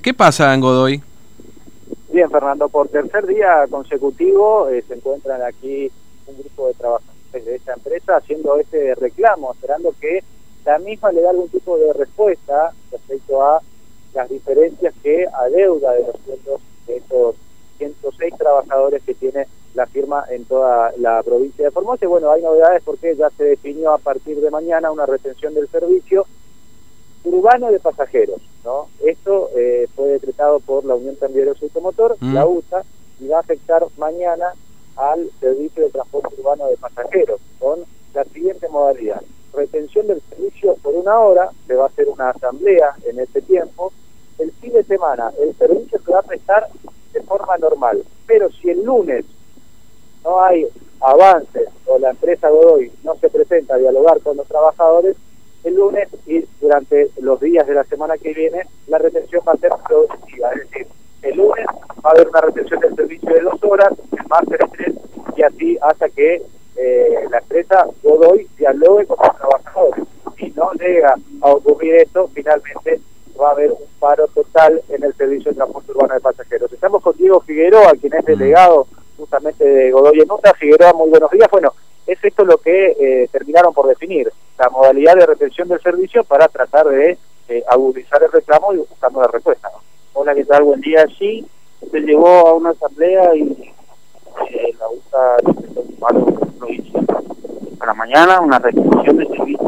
¿qué pasa en Godoy? Bien, Fernando, por tercer día consecutivo eh, se encuentran aquí un grupo de trabajadores de esta empresa haciendo este reclamo, esperando que la misma le dé algún tipo de respuesta respecto a las diferencias que adeuda de los sueldos de estos 106 trabajadores que tiene la firma en toda la provincia de Formosa. Y bueno, hay novedades porque ya se definió a partir de mañana una retención del servicio urbano de pasajeros. ¿no? Esto eh, fue decretado por la Unión Cambiaros Automotor, mm. la UTA, y va a afectar mañana al servicio de transporte urbano de pasajeros con la siguiente modalidad. Retención del servicio por una hora, se va a hacer una asamblea en este tiempo. El fin de semana el servicio se va a prestar de forma normal, pero si el lunes no hay avances o la empresa Godoy no se presenta a dialogar con los trabajadores, el lunes y durante los días de la semana que viene la retención va a ser progresiva, es decir, el lunes va a haber una retención del servicio de dos horas, el martes tres y así hasta que eh, la empresa Godoy dialogue con los trabajadores. Si no llega a ocurrir esto, finalmente va a haber un paro total en el servicio de transporte urbano de pasajeros. Estamos con Diego Figueroa, quien es delegado justamente de Godoy en UTA. Figueroa, muy buenos días. Bueno, es esto lo que eh, terminaron por definir la modalidad de retención del servicio para tratar de eh, agudizar el reclamo y buscando la respuesta. Hola, ¿qué tal? Buen día. Sí, se llegó a una asamblea y eh, la USA provincia para mañana una retención de servicio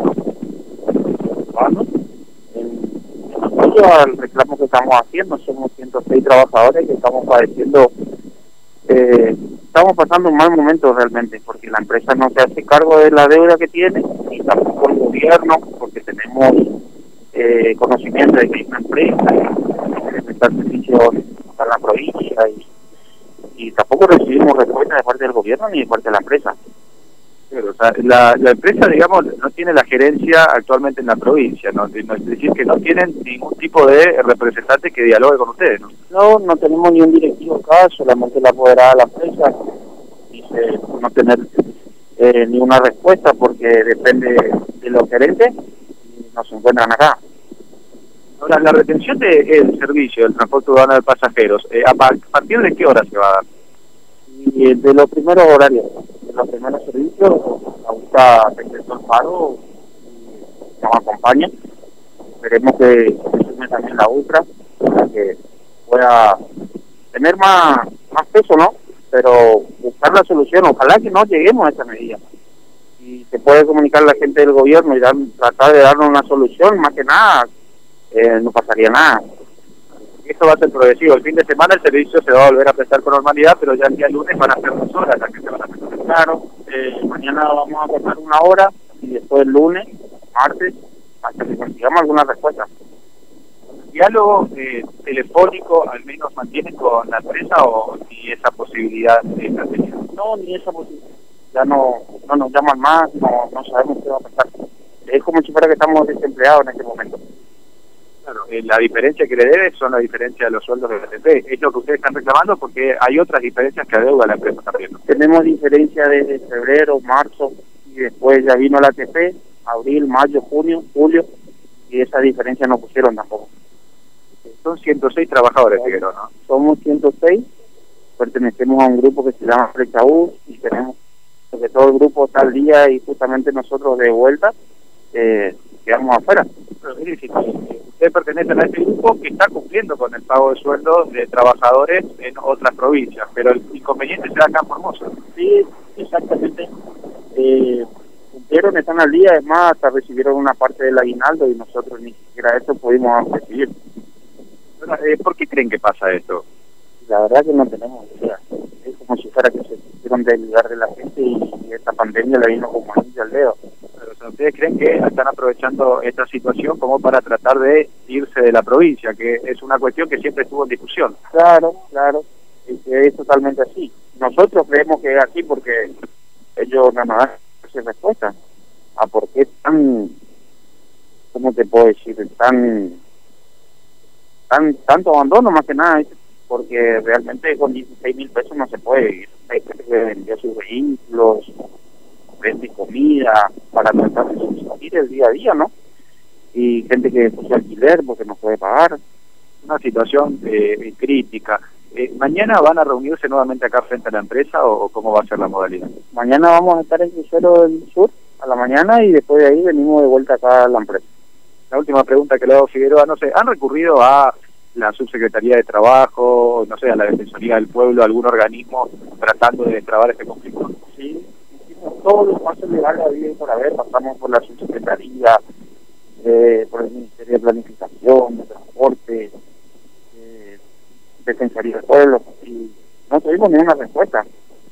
urbano. En apoyo al reclamo que estamos haciendo, somos 106 trabajadores que estamos padeciendo eh, estamos pasando un mal momento realmente, porque la empresa no se hace cargo de la deuda que tiene, gobierno, porque tenemos eh, conocimiento de que hay una empresa que servicios para la provincia y, y tampoco recibimos respuesta de parte del gobierno ni de parte de la empresa la, la, empresa, digamos, no tiene la gerencia actualmente en la provincia, ¿no? es decir, que no tienen ningún tipo de representante que dialogue con ustedes, ¿no? No, no tenemos ni un directivo acá, solamente la apoderada de la empresa dice no tener eh, ninguna respuesta porque depende de los gerentes y no se encuentran acá. Ahora, la retención del servicio del transporte urbano de pasajeros, eh, ¿a partir de qué hora se va a dar? Y de los primeros horarios los primeros servicios, la UTA presentó el paro y nos acompaña. Esperemos que se sume también la UTRA para que pueda tener más, más peso, ¿no? Pero buscar la solución, ojalá que no lleguemos a esa medida. Y se puede comunicar la gente del gobierno y dar, tratar de darnos una solución, más que nada, eh, no pasaría nada esto va a ser progresivo. El fin de semana el servicio se va a volver a prestar con normalidad, pero ya el día lunes van a ser dos horas las que se van a prestar. Claro, eh, mañana vamos a cortar una hora y después lunes, martes, hasta que consigamos alguna respuesta. ¿El diálogo eh, telefónico al menos mantiene con la empresa o ni esa posibilidad está teniendo? No, ni esa posibilidad. Ya no, no nos llaman más, no, no sabemos qué va a pasar. Es como si fuera que estamos desempleados en este momento. Claro, eh, la diferencia que le debe son la diferencia de los sueldos de la ATP. Es lo que ustedes están reclamando porque hay otras diferencias que adeuda la empresa también. Tenemos diferencia desde febrero, marzo y después ya vino la ATP, abril, mayo, junio, julio y esa diferencia no pusieron tampoco. Son 106 trabajadores, Figueroa, ¿no? Somos 106, pertenecemos a un grupo que se llama Flechaús y tenemos que todo el grupo está al día y justamente nosotros de vuelta eh, quedamos afuera. Pero, ustedes pertenecen a este grupo que está cumpliendo con el pago de sueldos de trabajadores en otras provincias, pero el inconveniente será acá en Formosa. Sí, exactamente. Eh, cumplieron, están al día, es más, hasta recibieron una parte del aguinaldo y nosotros ni siquiera eso pudimos recibir. Eh, ¿Por qué creen que pasa esto? La verdad que no tenemos idea. Es como si fuera que se quisieron desligar de la gente y, esta pandemia le vino como anillo al dedo. ¿Ustedes creen que están aprovechando esta situación como para tratar de irse de la provincia, que es una cuestión que siempre estuvo en discusión? Claro, claro, es, totalmente así. Nosotros creemos que es así porque ellos no nos dan respuesta a por qué tan, ¿cómo te puedo decir? Tan, tan tanto abandono más que nada, porque realmente con 16 mil pesos no se puede ir. Hay gente que vendió sus vehículos, vende comida para tratar de subsistir el día a día, ¿no? Y gente que puso alquiler porque no puede pagar. una situación eh, crítica. Eh, ¿Mañana van a reunirse nuevamente acá frente a la empresa o, cómo va a ser la modalidad? Mañana vamos a estar en Crucero del Sur a la mañana y después de ahí venimos de vuelta acá a la empresa. La última pregunta que le hago Figueroa, no sé, ¿han recurrido a la Subsecretaría de Trabajo, no sé, a la Defensoría del Pueblo, a algún organismo tratando de destrabar este conflicto? Sí, hicimos todos los pasos legales habido y por haber, pasamos por la Subsecretaría, eh, por el Ministerio de Planificación, de Transporte, eh, Defensoría del Pueblo, y no tuvimos ninguna respuesta.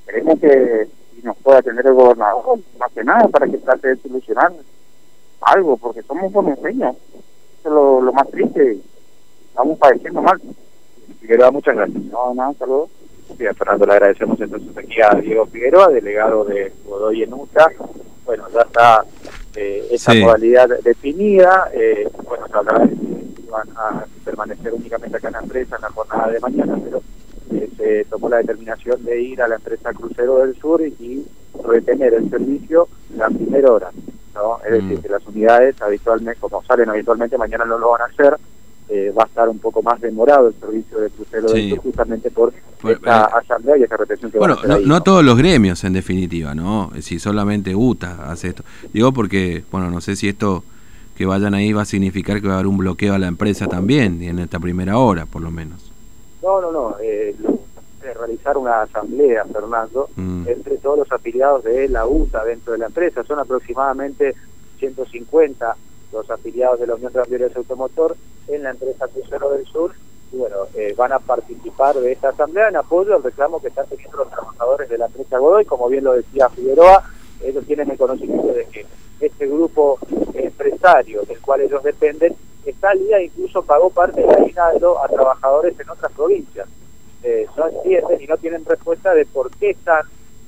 Queremos que nos pueda atender el gobernador, más que nada, para que trate de solucionar algo, porque somos bonaereños. Eso es lo, lo más triste estamos padeciendo mal. Figueroa, muchas gracias. No, nada, saludos. Fernando, le agradecemos entonces aquí a Diego Figueroa, delegado de Godoy en UTA. Bueno, ya está eh, esa modalidad definida. Eh, bueno, de van a permanecer únicamente acá en la empresa en la jornada de mañana, pero eh, se tomó la determinación de ir a la empresa Crucero del Sur y, retener el servicio la primera hora. ¿No? Es decir, mm. que las unidades habitualmente, como salen habitualmente, mañana no lo van a hacer eh, va a estar un poco más demorado el servicio de crucero de justamente por esta eh, asamblea y esta represión que bueno, va a no, no, todos los gremios en definitiva, ¿no? Si solamente UTA hace esto. Digo porque, bueno, no sé si esto que vayan ahí va a significar que va a haber un bloqueo a la empresa también en esta primera hora, por lo menos. No, no, no. Eh, realizar una asamblea, Fernando, mm. entre todos los afiliados de la UTA dentro de la empresa. Son aproximadamente 150 los afiliados de la Unión de Automotor en la empresa Crucero del Sur y bueno, eh, van a participar de esta asamblea en apoyo al reclamo que están teniendo los trabajadores de la empresa Godoy, como bien lo decía Figueroa, ellos tienen el conocimiento de que este grupo empresario del cual ellos dependen está al día incluso pagó parte del aguinaldo a trabajadores en otras provincias. No entienden y no tienen respuesta de por qué están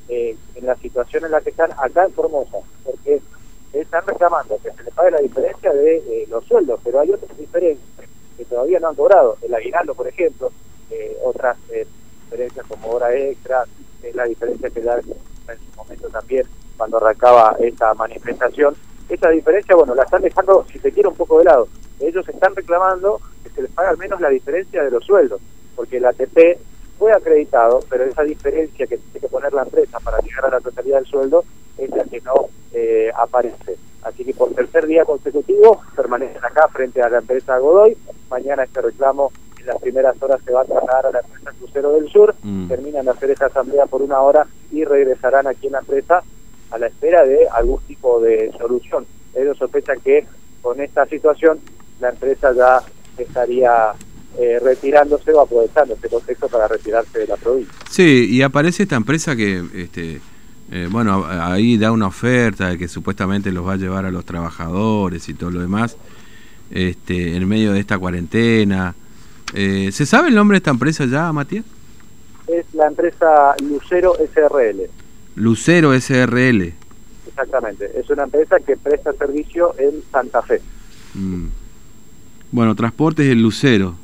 eh, en la situación en la que están acá en Formosa, porque están reclamando que se les pague la diferencia de eh, los sueldos, pero hay otras diferencias que todavía no han cobrado. El aguinaldo, por ejemplo, eh, otras diferencias como hora extra, la diferencia que da en su momento también cuando arrancaba esta manifestación. Esa diferencia, bueno, la están dejando, si se quiere, un poco de lado. Ellos están reclamando que se les pague al menos la diferencia de los sueldos, porque el ATP fue acreditado, pero esa diferencia que tiene que poner la empresa para llegar a la totalidad del sueldo es la que no eh, aparece. Así que por tercer día consecutivo permanecen acá frente a la empresa Godoy. Mañana este reclamo en las primeras horas se va a trasladar a la empresa Crucero del Sur. Mm. Terminan de hacer esa asamblea por una hora y regresarán aquí en la empresa a la espera de algún tipo de solución. Ellos sospechan que con esta situación la empresa ya estaría eh, retirándose o aprovechando este contexto para retirarse de la provincia. Sí, y aparece esta empresa que este, eh, bueno, ahí da una oferta de que supuestamente los va a llevar a los trabajadores y todo lo demás, este, en medio de esta cuarentena. Eh, ¿Se sabe el nombre de esta empresa ya, Matías? Es la empresa Lucero SRL. Lucero SRL. Exactamente, es una empresa que presta servicio en Santa Fe. Mm. Bueno, Transportes el Lucero.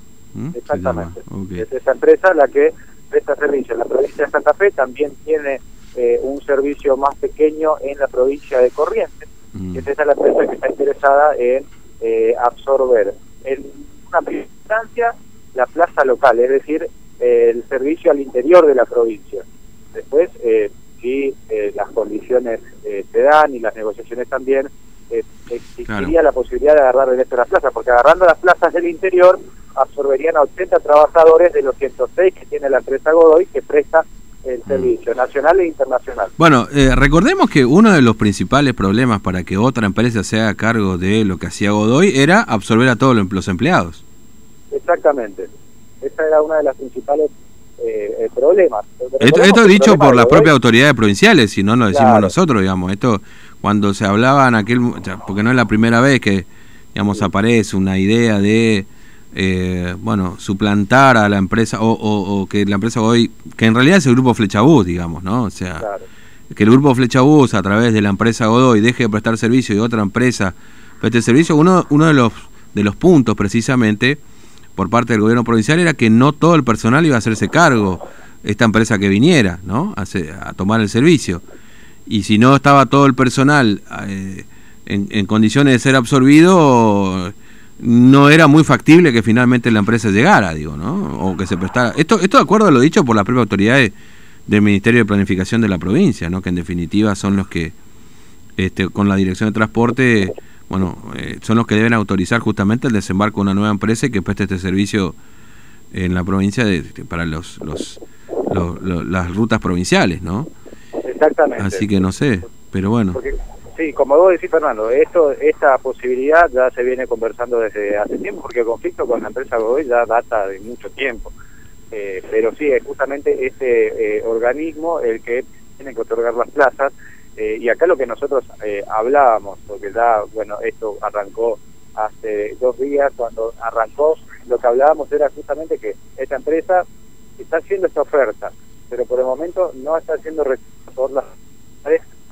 Exactamente. Es esa empresa la que presta servicio en la provincia de Santa Fe, también tiene eh, un servicio más pequeño en la provincia de Corrientes, mm. es esa la empresa que está interesada en eh, absorber en una primera instancia la plaza local, es decir, el servicio al interior de la provincia. Después, eh, si las condiciones se dan y las negociaciones también, existiría la posibilidad de agarrar el resto de las plazas, porque agarrando las plazas del interior absorberían a 80 trabajadores de los 106 que tiene la empresa Godoy, que presta el servicio nacional e internacional. Bueno, eh, recordemos que uno de los principales problemas para que otra empresa se haga cargo de lo que hacía Godoy era absorber a todos los empleados. Exactamente. Esa era una de las principales eh, eh problemas. Esto, esto dicho por las propias autoridades provinciales, si no lo decimos nosotros, digamos. Esto cuando se hablaba en aquel, porque no es la primera vez que, digamos, aparece una idea de eh, bueno, suplantar a la empresa o, que la empresa hoy, que en realidad es el grupo Flechabús, digamos, ¿no? O sea, que el grupo Flechabús a través de la empresa Godoy deje de prestar servicio y otra empresa preste servicio, uno, uno de los de los puntos precisamente por parte del gobierno provincial era que no todo el personal iba a hacerse cargo esta empresa que viniera, ¿no? A, a tomar el servicio. Y si no estaba todo el personal eh, en, en condiciones de ser absorbido, no era muy factible que finalmente la empresa llegara, digo, ¿no? O que se prestara. Esto, esto de acuerdo a lo dicho por las propias autoridades del Ministerio de Planificación de la provincia, ¿no? Que en definitiva son los que, este, con la Dirección de Transporte, bueno, eh, son los que deben autorizar justamente el desembarco de una nueva empresa y que preste este servicio en la provincia de, para los, los, las rutas provinciales, ¿no? Exactamente. Así que no sé, pero bueno. Sí, como vos decís, Fernando, esto, esta posibilidad ya se viene conversando desde hace tiempo, porque el conflicto con la empresa Godoy ya data de mucho tiempo. Eh, pero sí, es justamente este eh, organismo el que tiene que otorgar las plazas. Eh, y acá lo que nosotros hablábamos, porque ya, bueno, esto arrancó hace dos días, cuando arrancó, lo que hablábamos era justamente que esta empresa está haciendo esta oferta, pero por el momento no está haciendo por las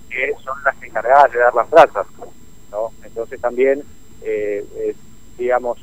que son las encargadas de dar las plazas. ¿no? Entonces también, eh, digamos,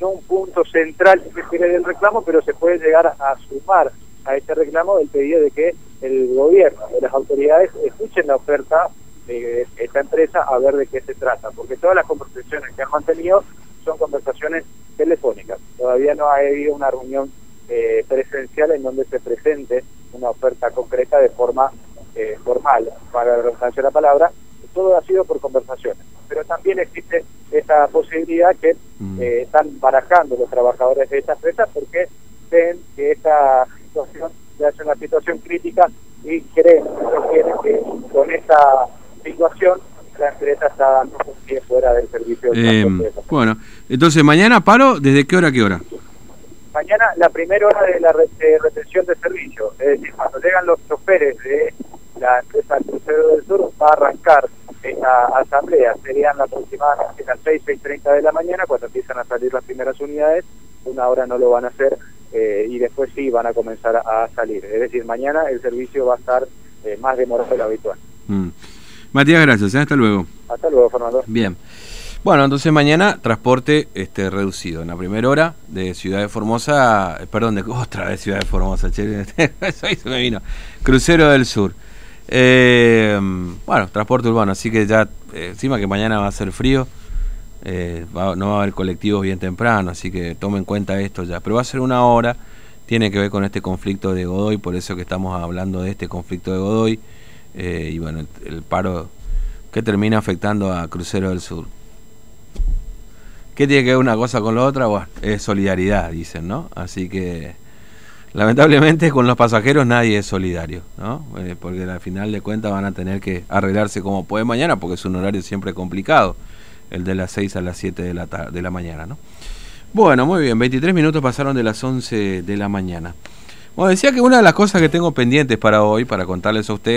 no un punto central que del reclamo, pero se puede llegar a, sumar a este reclamo el pedido de que el gobierno, las autoridades, escuchen la oferta de esta empresa a ver de qué se trata, porque todas las conversaciones que han mantenido son conversaciones telefónicas. Todavía no ha habido una reunión eh, presencial en donde se presente una oferta concreta de forma eh, formal, para la redundancia de la palabra, todo ha sido por conversaciones. Pero también existe esa posibilidad que mm. eh, están barajando los trabajadores de esta empresa porque ven que esta situación ya es una situación crítica y creen, que con esta situación la empresa está dando un pie fuera del servicio. Eh, bueno, entonces mañana paro, ¿desde qué hora a qué hora? Mañana la primera hora de la retención de servicio, es decir, cuando llegan los choferes de la empresa Crucero del Sur va a arrancar esta asamblea. Serían aproximadamente las 6, 6.30 de la mañana cuando empiezan a salir las primeras unidades. Una hora no lo van a hacer eh, y después sí van a comenzar a, salir. Es decir, mañana el servicio va a estar eh, más demorado de lo habitual. Mm. Matías, gracias. ¿eh? Hasta luego. Hasta luego, Fernando. Bien. Bueno, entonces mañana transporte este reducido. En la primera hora de Ciudad de Formosa, perdón, de otra vez Ciudad de Formosa, che, eso me vino. Crucero del Sur. Eh, bueno, transporte urbano, así que ya, eh, encima que mañana va a ser frío, eh, no va a haber colectivos bien temprano, así que tomen en cuenta esto ya. Pero va a ser una hora, tiene que ver con este conflicto de Godoy, por eso que estamos hablando de este conflicto de Godoy, eh, y bueno, el, paro que termina afectando a Crucero del Sur. ¿Qué tiene que ver una cosa con la otra? Bueno, es solidaridad, dicen, ¿no? Así que lamentablemente con los pasajeros nadie es solidario, ¿no? Eh, porque al final de cuentas van a tener que arreglarse como puede mañana, porque es un horario siempre complicado, el de las 6 a las 7 de la, de la mañana, ¿no? Bueno, muy bien, 23 minutos pasaron de las 11 de la mañana. Bueno, decía que una de las cosas que tengo pendientes para hoy, para contarles a ustedes,